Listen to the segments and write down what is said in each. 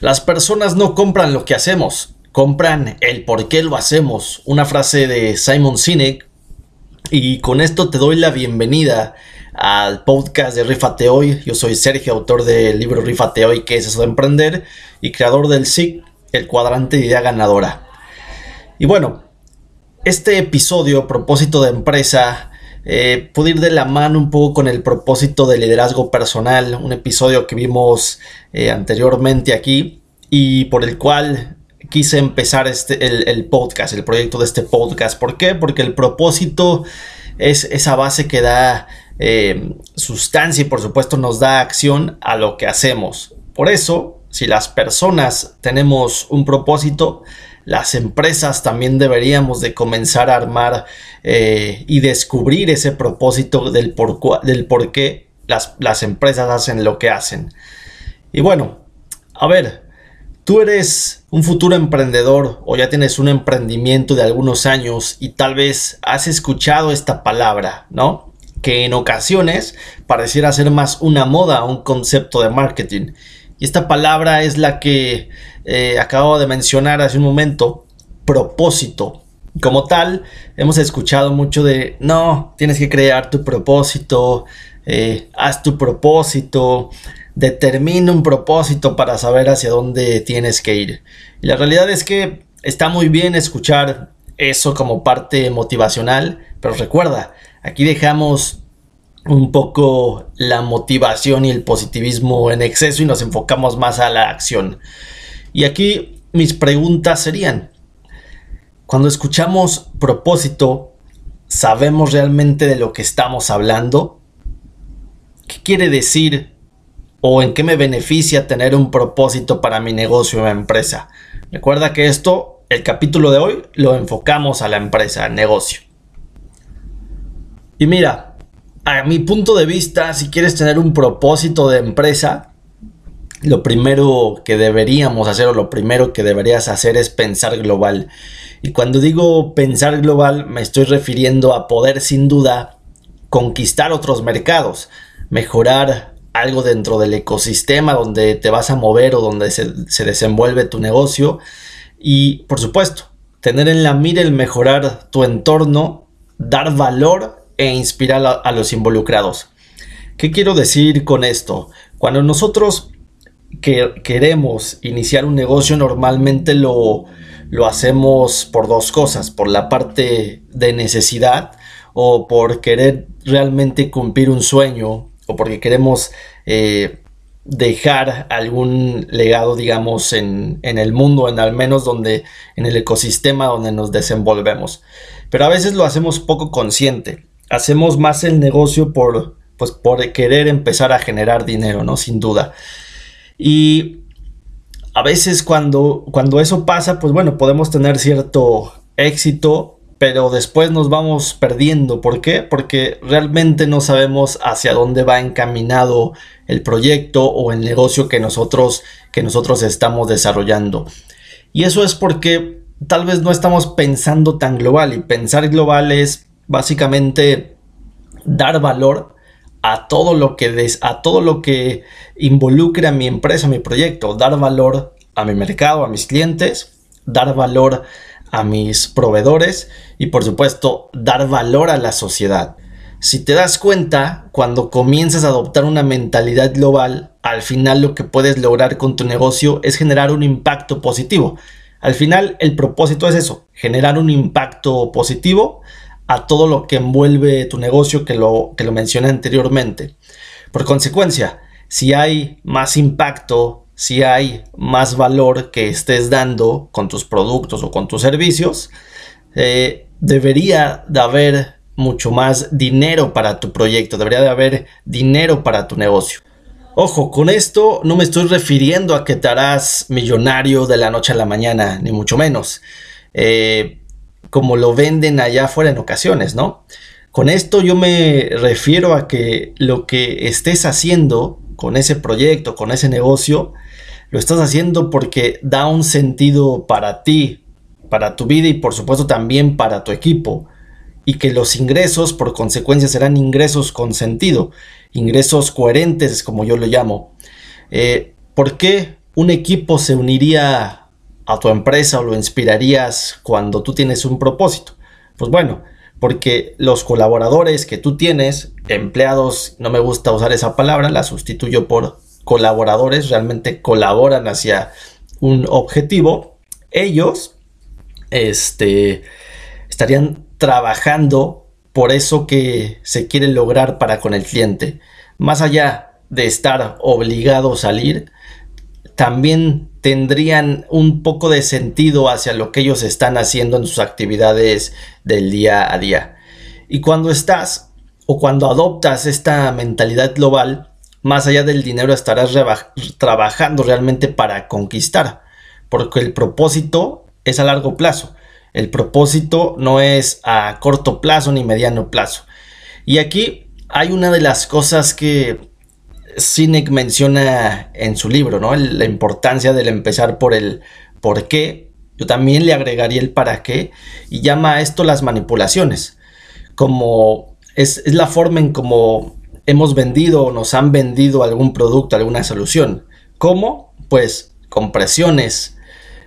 Las personas no compran lo que hacemos, compran el por qué lo hacemos. Una frase de Simon Sinek. Y con esto te doy la bienvenida al podcast de Rifate Hoy. Yo soy Sergio, autor del libro Rifate Hoy, que es eso de emprender, y creador del SIG, el cuadrante de idea ganadora. Y bueno, este episodio, propósito de empresa, eh, pude ir de la mano un poco con el propósito de liderazgo personal, un episodio que vimos eh, anteriormente aquí y por el cual quise empezar este, el, podcast, el proyecto de este podcast. ¿Por qué? Porque el propósito es esa base que da eh, sustancia y por supuesto nos da acción a lo que hacemos. Por eso, si las personas tenemos un propósito, las empresas también deberíamos de comenzar a armar eh, y descubrir ese propósito del por, qué las, las empresas hacen lo que hacen. Y bueno, a ver, tú eres un futuro emprendedor o ya tienes un emprendimiento de algunos años y tal vez has escuchado esta palabra, ¿no? Que en ocasiones pareciera ser más una moda, un concepto de marketing. Y esta palabra es la que eh, acabo de mencionar hace un momento, propósito. Como tal, hemos escuchado mucho de, no, tienes que crear tu propósito, eh, haz tu propósito, determina un propósito para saber hacia dónde tienes que ir. Y la realidad es que está muy bien escuchar eso como parte motivacional, pero recuerda, aquí dejamos un poco la motivación y el positivismo en exceso y nos enfocamos más a la acción. Y aquí mis preguntas serían, cuando escuchamos propósito, ¿sabemos realmente de lo que estamos hablando? ¿Qué quiere decir o en qué me beneficia tener un propósito para mi negocio o empresa? Recuerda que esto, el capítulo de hoy, lo enfocamos a la empresa, al negocio. Y mira, a mi punto de vista, si quieres tener un propósito de empresa, lo primero que deberíamos hacer o lo primero que deberías hacer es pensar global. Y cuando digo pensar global, me estoy refiriendo a poder sin duda conquistar otros mercados, mejorar algo dentro del ecosistema donde te vas a mover o donde se, se desenvuelve tu negocio. Y por supuesto, tener en la mira el mejorar tu entorno, dar valor e inspirar a, los involucrados. ¿Qué quiero decir con esto? Cuando nosotros que queremos iniciar un negocio normalmente lo, lo hacemos por dos cosas, por la parte de necesidad o por querer realmente cumplir un sueño o porque queremos eh, dejar algún legado, digamos, en, en, el mundo, en al menos donde, en el ecosistema donde nos desenvolvemos. Pero a veces lo hacemos poco consciente hacemos más el negocio por, pues, por querer empezar a generar dinero, ¿no? Sin duda. Y a veces cuando, cuando eso pasa, pues bueno, podemos tener cierto éxito, pero después nos vamos perdiendo. ¿Por qué? Porque realmente no sabemos hacia dónde va encaminado el proyecto o el negocio que nosotros, que nosotros estamos desarrollando. Y eso es porque tal vez no estamos pensando tan global y pensar global es básicamente dar valor a todo lo que des, a todo lo que mi empresa, mi proyecto, dar valor a mi mercado, a mis clientes, dar valor a mis proveedores y por supuesto dar valor a la sociedad. Si te das cuenta, cuando comienzas a adoptar una mentalidad global, al final lo que puedes lograr con tu negocio es generar un impacto positivo. Al final el propósito es eso, generar un impacto positivo a todo lo que envuelve tu negocio que lo, que lo mencioné anteriormente. Por consecuencia, si hay más impacto, si hay más valor que estés dando con tus productos o con tus servicios, eh, debería de haber mucho más dinero para tu proyecto, debería de haber dinero para tu negocio. Ojo, con esto no me estoy refiriendo a que te harás millonario de la noche a la mañana, ni mucho menos. Eh, como lo venden allá afuera en ocasiones, ¿no? Con esto yo me refiero a que lo que estés haciendo con ese proyecto, con ese negocio, lo estás haciendo porque da un sentido para ti, para tu vida y por supuesto también para tu equipo. Y que los ingresos por consecuencia serán ingresos con sentido, ingresos coherentes como yo lo llamo. Eh, ¿Por qué un equipo se uniría a tu empresa o lo inspirarías cuando tú tienes un propósito? Pues bueno, porque los colaboradores que tú tienes, empleados, no me gusta usar esa palabra, la sustituyo por colaboradores, realmente colaboran hacia un objetivo, ellos este, estarían trabajando por eso que se quiere lograr para con el cliente. Más allá de estar obligado a salir, también tendrían un poco de sentido hacia lo que ellos están haciendo en sus actividades del día a día. Y cuando estás o cuando adoptas esta mentalidad global, más allá del dinero estarás trabajando realmente para conquistar, porque el propósito es a largo plazo. El propósito no es a corto plazo ni mediano plazo. Y aquí hay una de las cosas que Sinek menciona en su libro, ¿no? La importancia del empezar por el por qué. Yo también le agregaría el para qué y llama a esto las manipulaciones. Como es, la forma en cómo hemos vendido o nos han vendido algún producto, alguna solución. ¿Cómo? Pues con presiones,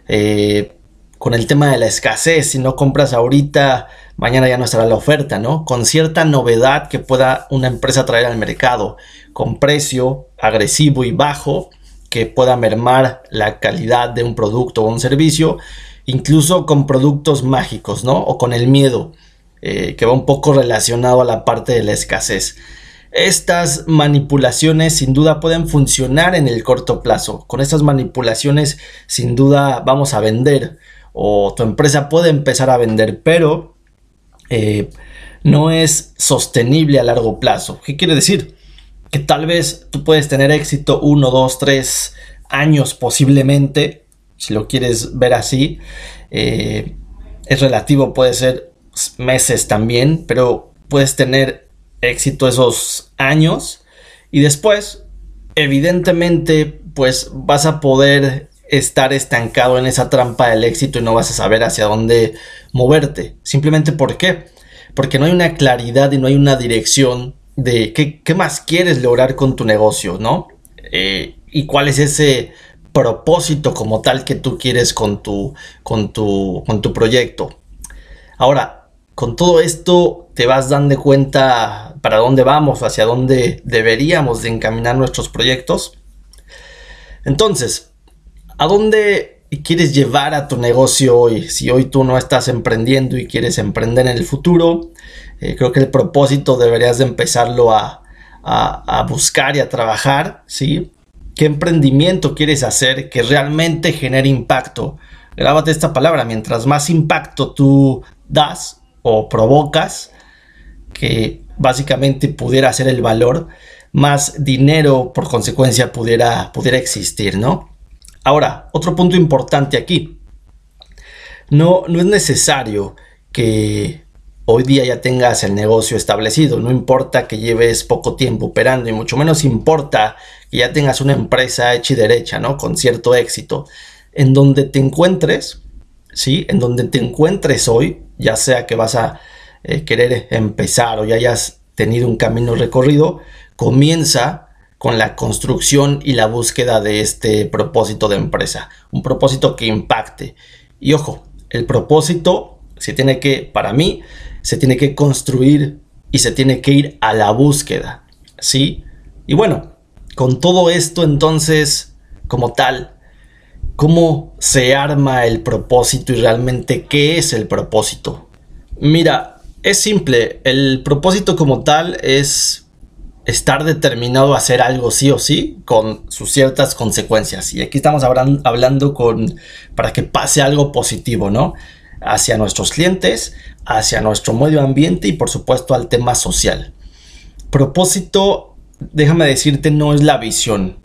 eh, con el tema de la escasez. Si no compras ahorita, mañana ya no estará la oferta, ¿no? Con cierta novedad que pueda una empresa traer al mercado, con precio agresivo y bajo que pueda mermar la calidad de un producto o un servicio, incluso con productos mágicos, ¿no? O con el miedo, eh, que va un poco relacionado a la parte de la escasez. Estas manipulaciones sin duda pueden funcionar en el corto plazo. Con estas manipulaciones sin duda vamos a vender o tu empresa puede empezar a vender, pero eh, no es sostenible a largo plazo. ¿Qué quiere decir? Que tal vez tú puedes tener éxito uno, dos, tres años posiblemente, si lo quieres ver así. Eh, es relativo, puede ser meses también, pero puedes tener éxito esos años y después, evidentemente, pues vas a poder estar estancado en esa trampa del éxito y no vas a saber hacia dónde moverte. Simplemente ¿por qué? Porque no hay una claridad y no hay una dirección de qué, más quieres lograr con tu negocio, ¿no? Eh, y cuál es ese propósito como tal que tú quieres con tu, con tu, con tu proyecto. Ahora, con todo esto te vas dando cuenta para dónde vamos, hacia dónde deberíamos de encaminar nuestros proyectos. Entonces, ¿A dónde quieres llevar a tu negocio hoy? Si hoy tú no estás emprendiendo y quieres emprender en el futuro, eh, creo que el propósito deberías de empezarlo a, buscar y a trabajar, ¿sí? ¿Qué emprendimiento quieres hacer que realmente genere impacto? Grábate esta palabra, mientras más impacto tú das o provocas, que básicamente pudiera ser el valor, más dinero por consecuencia pudiera, pudiera existir, ¿no? Ahora, otro punto importante aquí. No, no es necesario que hoy día ya tengas el negocio establecido. No importa que lleves poco tiempo operando y mucho menos importa que ya tengas una empresa hecha y derecha, ¿no? Con cierto éxito. En donde te encuentres, ¿sí? En donde te encuentres hoy, ya sea que vas a eh, querer empezar o ya hayas tenido un camino recorrido, comienza con la construcción y la búsqueda de este propósito de empresa. Un propósito que impacte. Y ojo, el propósito se tiene que, para mí, se tiene que construir y se tiene que ir a la búsqueda. ¿Sí? Y bueno, con todo esto entonces, como tal, ¿cómo se arma el propósito y realmente qué es el propósito? Mira, es simple, el propósito como tal es estar determinado a hacer algo sí o sí con sus ciertas consecuencias. Y aquí estamos hablando con, para que pase algo positivo, ¿no? Hacia nuestros clientes, hacia nuestro medio ambiente y por supuesto al tema social. Propósito, déjame decirte, no es la visión.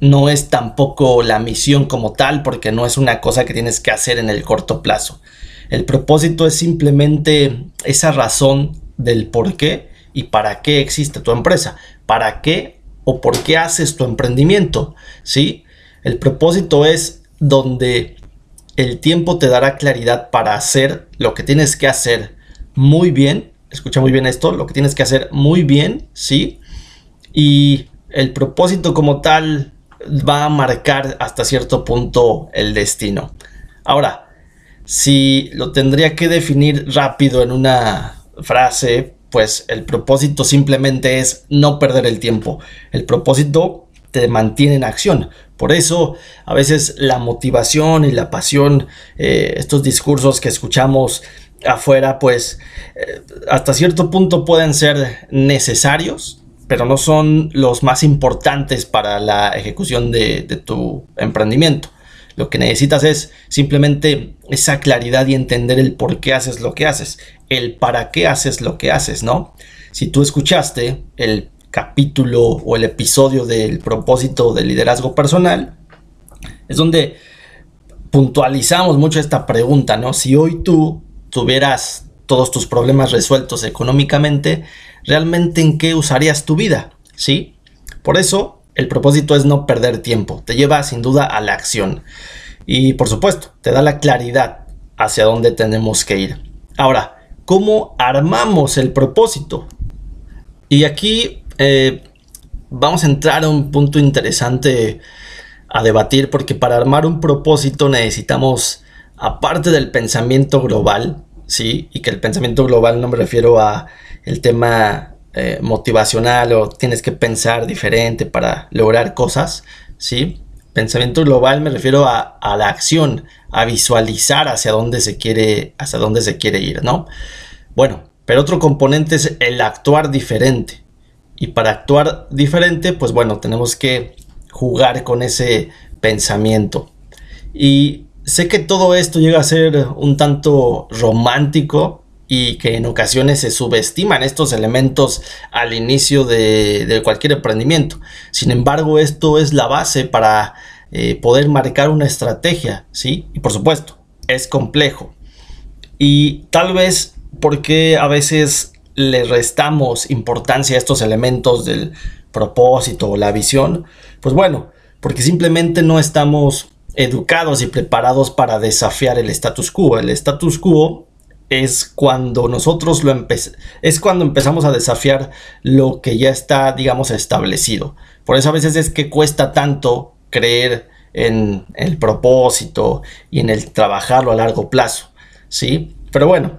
No es tampoco la misión como tal porque no es una cosa que tienes que hacer en el corto plazo. El propósito es simplemente esa razón del por qué y para qué existe tu empresa, para qué o por qué haces tu emprendimiento, ¿sí? El propósito es donde el tiempo te dará claridad para hacer lo que tienes que hacer muy bien. Escucha muy bien esto, lo que tienes que hacer muy bien, ¿sí? Y el propósito como tal va a marcar hasta cierto punto el destino. Ahora, si lo tendría que definir rápido en una frase, pues el propósito simplemente es no perder el tiempo. El propósito te mantiene en acción. Por eso a veces la motivación y la pasión, eh, estos discursos que escuchamos afuera, pues eh, hasta cierto punto pueden ser necesarios, pero no son los más importantes para la ejecución de, tu emprendimiento. Lo que necesitas es simplemente esa claridad y entender el por qué haces lo que haces, el para qué haces lo que haces, ¿no? Si tú escuchaste el capítulo o el episodio del propósito del liderazgo personal, es donde puntualizamos mucho esta pregunta, ¿no? Si hoy tú tuvieras todos tus problemas resueltos económicamente, realmente en qué usarías tu vida, ¿sí? Por eso el propósito es no perder tiempo, te lleva sin duda a la acción y por supuesto te da la claridad hacia dónde tenemos que ir. Ahora, ¿cómo armamos el propósito? Y aquí eh, vamos a entrar a un punto interesante a debatir porque para armar un propósito necesitamos, aparte del pensamiento global, ¿sí? Y que el pensamiento global no me refiero a el tema eh, motivacional o tienes que pensar diferente para lograr cosas, ¿sí? Pensamiento global me refiero a, la acción, a visualizar hacia dónde se quiere, hacia dónde se quiere ir, ¿no? Bueno, pero otro componente es el actuar diferente. Y para actuar diferente, pues bueno, tenemos que jugar con ese pensamiento. Y sé que todo esto llega a ser un tanto romántico y que en ocasiones se subestiman estos elementos al inicio de, cualquier emprendimiento. Sin embargo, esto es la base para eh, poder marcar una estrategia, ¿sí? Y por supuesto, es complejo. Y tal vez porque a veces le restamos importancia a estos elementos del propósito o la visión, pues bueno, porque simplemente no estamos educados y preparados para desafiar el status quo. El status quo es cuando nosotros lo es cuando empezamos a desafiar lo que ya está, digamos, establecido. Por eso a veces es que cuesta tanto creer en el propósito y en el trabajarlo a largo plazo, ¿sí? Pero bueno,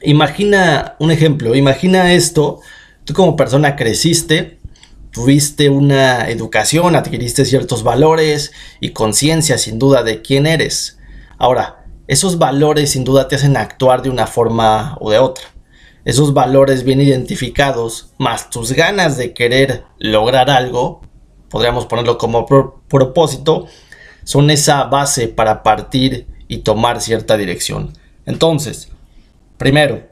imagina un ejemplo, imagina esto, tú como persona creciste, tuviste una educación, adquiriste ciertos valores y conciencia sin duda de quién eres. Ahora, esos valores sin duda te hacen actuar de una forma o de otra. Esos valores bien identificados, más tus ganas de querer lograr algo, podríamos ponerlo como propósito, son esa base para partir y tomar cierta dirección. Entonces, primero,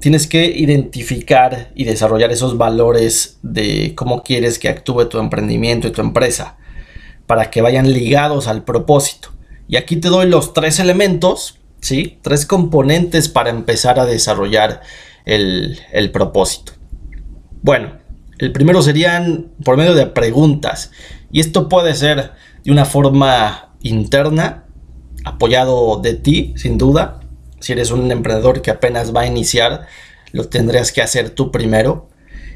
tienes que identificar y desarrollar esos valores de cómo quieres que actúe tu emprendimiento y tu empresa para que vayan ligados al propósito. Y aquí te doy los tres elementos, ¿sí? Tres componentes para empezar a desarrollar el, el propósito. Bueno, el primero serían por medio de preguntas. Y esto puede ser de una forma interna, apoyado de ti, sin duda. Si eres un emprendedor que apenas va a iniciar, lo tendrías que hacer tú primero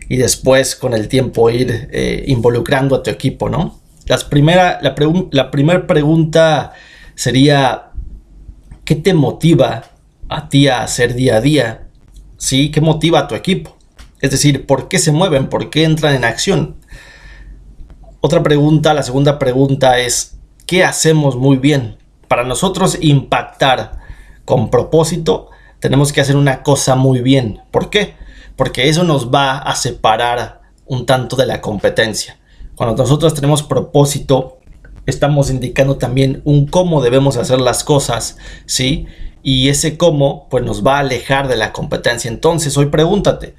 y después con el tiempo ir eh, involucrando a tu equipo, ¿no? Las primera, la, la primera pregunta sería, ¿qué te motiva a ti a hacer día a día? ¿Sí? ¿Qué motiva a tu equipo? Es decir, ¿por qué se mueven? ¿Por qué entran en acción? Otra pregunta, la segunda pregunta es, ¿qué hacemos muy bien? Para nosotros impactar con propósito, tenemos que hacer una cosa muy bien. ¿Por qué? Porque eso nos va a separar un tanto de la competencia. Cuando nosotros tenemos propósito, estamos indicando también un cómo debemos hacer las cosas, ¿sí? Y ese cómo, pues nos va a alejar de la competencia. Entonces, hoy pregúntate,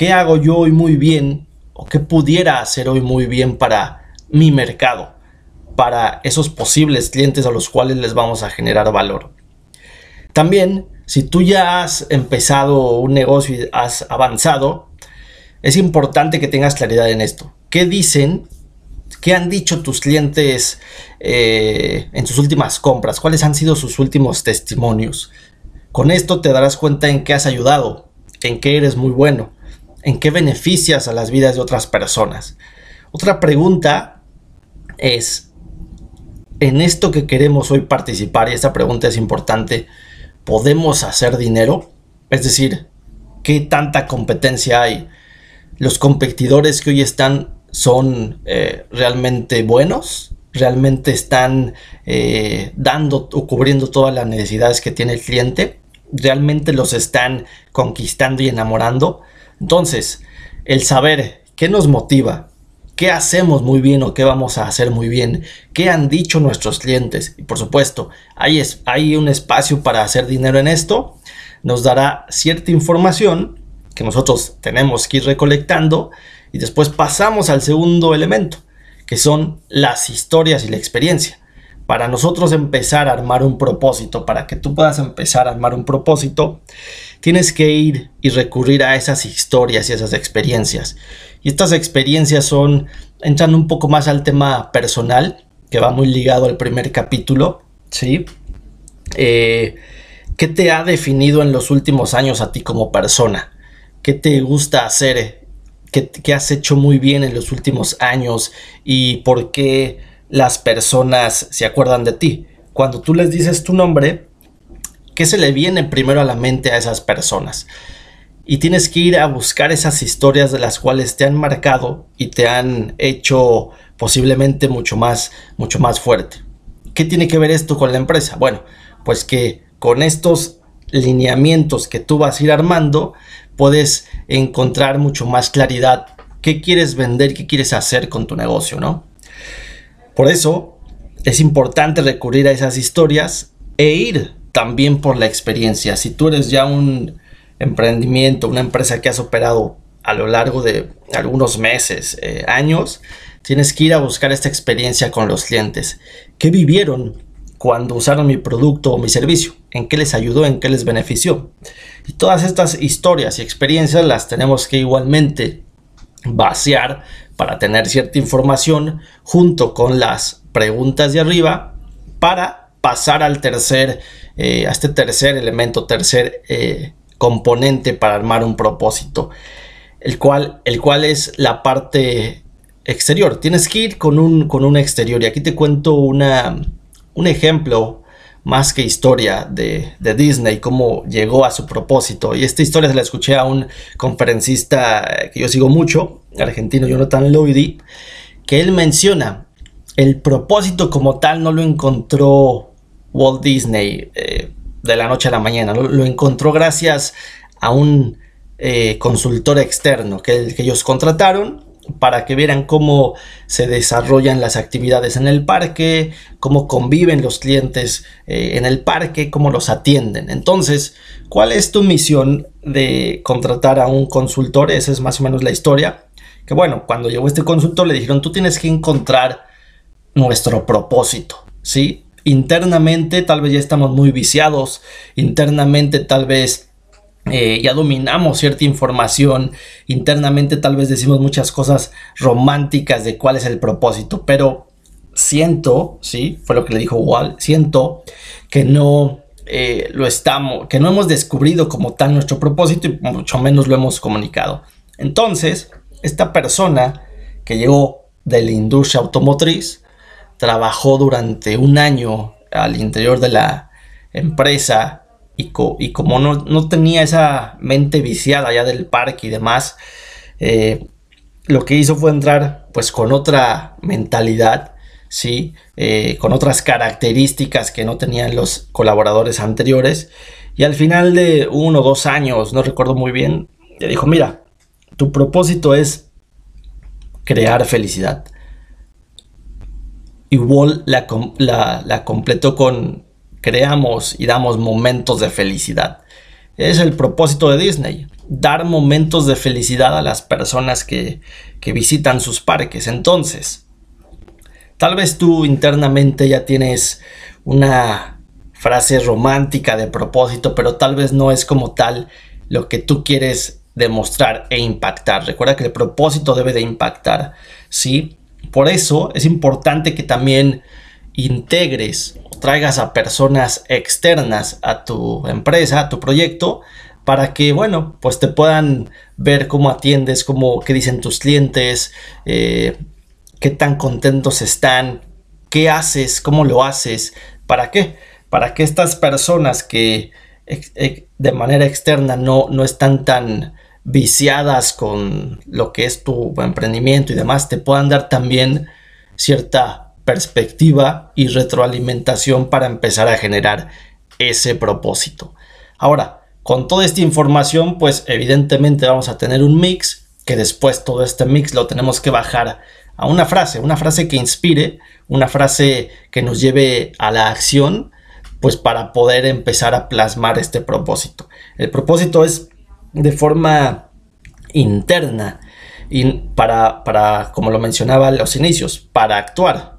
¿qué hago yo hoy muy bien? ¿O qué pudiera hacer hoy muy bien para mi mercado? Para esos posibles clientes a los cuales les vamos a generar valor. También, si tú ya has empezado un negocio y has avanzado, es importante que tengas claridad en esto. ¿Qué dicen ¿Qué han dicho tus clientes eh, en sus últimas compras? ¿Cuáles han sido sus últimos testimonios? Con esto te darás cuenta en qué has ayudado, en qué eres muy bueno, en qué beneficias a las vidas de otras personas. Otra pregunta es, en esto que queremos hoy participar, y esta pregunta es importante, ¿podemos hacer dinero? Es decir, ¿qué tanta competencia hay? ¿Los competidores que hoy están son eh, realmente buenos? ¿Realmente están eh, dando o cubriendo todas las necesidades que tiene el cliente? ¿Realmente los están conquistando y enamorando? Entonces, el saber qué nos motiva, qué hacemos muy bien o qué vamos a hacer muy bien, qué han dicho nuestros clientes. Y por supuesto, hay, un espacio para hacer dinero en esto. Nos dará cierta información que nosotros tenemos que ir recolectando y después pasamos al segundo elemento, que son las historias y la experiencia. Para nosotros empezar a armar un propósito, para que tú puedas empezar a armar un propósito, tienes que ir y recurrir a esas historias y esas experiencias. Y estas experiencias son, entran un poco más al tema personal, que va muy ligado al primer capítulo, ¿sí? Eh, ¿Qué te ha definido en los últimos años a ti como persona? ¿Qué te gusta hacer? ¿Qué, qué has hecho muy bien en los últimos años? ¿Y por qué las personas se acuerdan de ti? Cuando tú les dices tu nombre, ¿Qué se le viene primero a la mente a esas personas? Y tienes que ir a buscar esas historias de las cuales te han marcado y te han hecho posiblemente mucho más, mucho más fuerte. ¿Qué tiene que ver esto con la empresa? Bueno, pues que con estos lineamientos que tú vas a ir armando, puedes encontrar mucho más claridad qué quieres vender, qué quieres hacer con tu negocio, ¿no? Por eso es importante recurrir a esas historias e ir también por la experiencia. Si tú eres ya un emprendimiento, una empresa que has operado a lo largo de algunos meses, eh, años, tienes que ir a buscar esta experiencia con los clientes. ¿Qué vivieron cuando usaron mi producto o mi servicio? ¿En qué les ayudó? ¿En qué les benefició? Y todas estas historias y experiencias las tenemos que igualmente vaciar para tener cierta información junto con las preguntas de arriba para pasar al tercer eh, a este tercer elemento, tercer eh, componente para armar un propósito, el cual, el cual es la parte exterior. Tienes que ir con un, con exterior y aquí te cuento una, un ejemplo más que historia de, de, Disney, cómo llegó a su propósito. Y esta historia se la escuché a un conferencista que yo sigo mucho, argentino Jonathan Lloydy, que él menciona el propósito como tal no lo encontró Walt Disney eh, de la noche a la mañana. Lo, encontró gracias a un eh, consultor externo que, ellos contrataron para que vieran cómo se desarrollan las actividades en el parque, cómo conviven los clientes eh, en el parque, cómo los atienden. Entonces, ¿cuál es tu misión de contratar a un consultor? Esa es más o menos la historia. Que bueno, cuando llegó este consultor le dijeron, tú tienes que encontrar nuestro propósito, ¿sí? Internamente tal vez ya estamos muy viciados, internamente tal vez eh, ya dominamos cierta información, internamente tal vez decimos muchas cosas románticas de cuál es el propósito, pero siento, sí, fue lo que le dijo Wall, siento que no eh, lo estamos, que no hemos descubrido como tal nuestro propósito y mucho menos lo hemos comunicado. Entonces, esta persona que llegó de la industria automotriz, trabajó durante un año al interior de la empresa y, y como no, tenía esa mente viciada ya del parque y demás, eh, lo que hizo fue entrar pues con otra mentalidad, ¿sí? Eh, con otras características que no tenían los colaboradores anteriores. Y al final de uno o dos años, no recuerdo muy bien, le dijo, mira, tu propósito es crear felicidad. Y Wall la, la, completó con creamos y damos momentos de felicidad. Es el propósito de Disney, dar momentos de felicidad a las personas que, que visitan sus parques. Entonces, tal vez tú internamente ya tienes una frase romántica de propósito, pero tal vez no es como tal lo que tú quieres demostrar e impactar. Recuerda que el propósito debe de impactar, ¿sí? Por eso es importante que también integres o traigas a personas externas a tu empresa, a tu proyecto, para que, bueno, pues te puedan ver cómo atiendes, cómo, qué dicen tus clientes, eh, qué tan contentos están, qué haces, cómo lo haces, para qué, para que estas personas que de manera externa no, no están tan viciadas con lo que es tu emprendimiento y demás, te puedan dar también cierta perspectiva y retroalimentación para empezar a generar ese propósito. Ahora, con toda esta información, pues evidentemente vamos a tener un mix, que después todo este mix lo tenemos que bajar a una frase, una frase que inspire, una frase que nos lleve a la acción, pues para poder empezar a plasmar este propósito. El propósito es de forma interna y para, para, como lo mencionaba a los inicios, para actuar.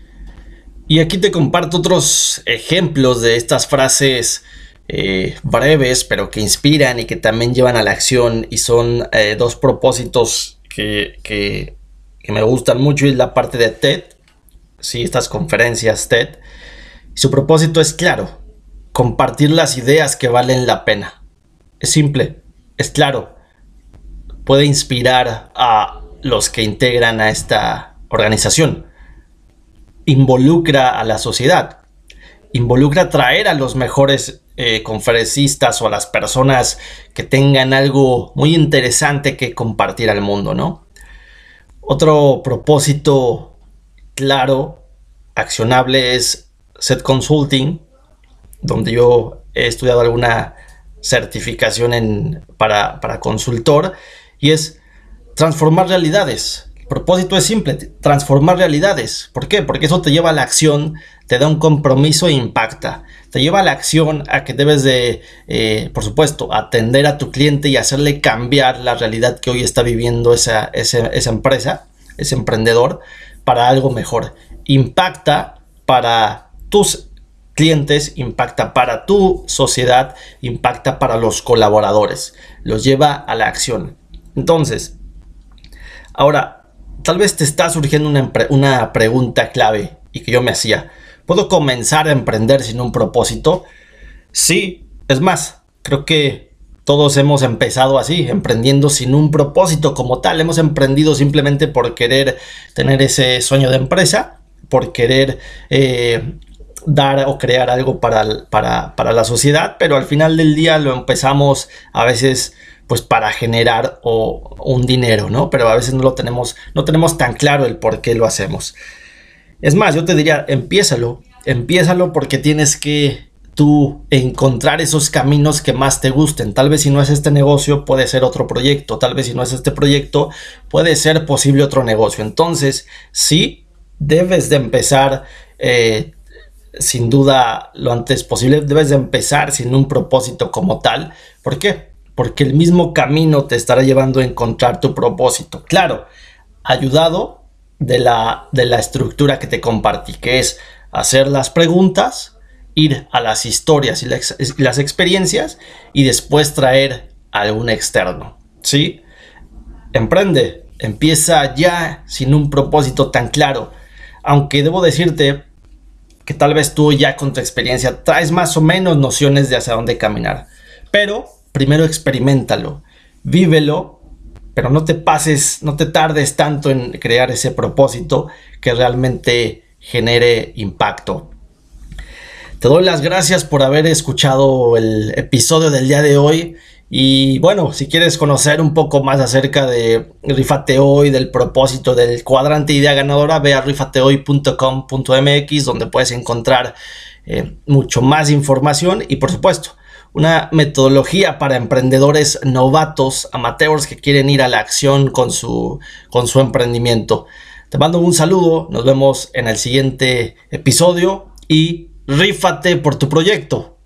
Y aquí te comparto otros ejemplos de estas frases eh, breves, pero que inspiran y que también llevan a la acción y son eh, dos propósitos que, que, me gustan mucho y es la parte de TED, sí, estas conferencias TED. Su propósito es claro, compartir las ideas que valen la pena. Es simple, es claro, puede inspirar a los que integran a esta organización. Involucra a la sociedad, involucra traer a los mejores eh, conferencistas o a las personas que tengan algo muy interesante que compartir al mundo, ¿no? Otro propósito claro, accionable es Set Consulting, donde yo he estudiado alguna certificación en, para, para consultor y es transformar realidades. El propósito es simple, transformar realidades. ¿Por qué? Porque eso te lleva a la acción, te da un compromiso e impacta. Te lleva a la acción a que debes de, eh, por supuesto, atender a tu cliente y hacerle cambiar la realidad que hoy está viviendo esa, esa, esa empresa, ese emprendedor, para algo mejor. Impacta para tus clientes, impacta para tu sociedad, impacta para los colaboradores, los lleva a la acción. Entonces, ahora, tal vez te está surgiendo una, una pregunta clave y que yo me hacía. ¿Puedo comenzar a emprender sin un propósito? Sí, es más, creo que todos hemos empezado así, emprendiendo sin un propósito como tal. Hemos emprendido simplemente por querer tener ese sueño de empresa, por querer eh, dar o crear algo para, para, para, la sociedad, pero al final del día lo empezamos a veces pues para generar o, un dinero, ¿no? Pero a veces no lo tenemos, no tenemos tan claro el por qué lo hacemos. Es más, yo te diría, empiézalo, empiézalo porque tienes que tú encontrar esos caminos que más te gusten. Tal vez si no es este negocio, puede ser otro proyecto. Tal vez si no es este proyecto, puede ser posible otro negocio. Entonces, sí, debes de empezar eh, sin duda lo antes posible. Debes de empezar sin un propósito como tal. ¿Por qué? porque el mismo camino te estará llevando a encontrar tu propósito. Claro, ayudado de la, de la estructura que te compartí, que es hacer las preguntas, ir a las historias y las, las experiencias y después traer a algún externo. ¿Sí? Emprende, empieza ya sin un propósito tan claro. Aunque debo decirte que tal vez tú ya con tu experiencia traes más o menos nociones de hacia dónde caminar. Pero primero experimentalo, vívelo, pero no te pases, no te tardes tanto en crear ese propósito que realmente genere impacto. Te doy las gracias por haber escuchado el episodio del día de hoy. Y bueno, si quieres conocer un poco más acerca de Rifate Hoy, del propósito del cuadrante idea ganadora, ve a rifatehoy.com.mx donde puedes encontrar eh, mucho más información y por supuesto una metodología para emprendedores novatos, amateurs que quieren ir a la acción con su, con su emprendimiento. Te mando un saludo, nos vemos en el siguiente episodio y rífate por tu proyecto.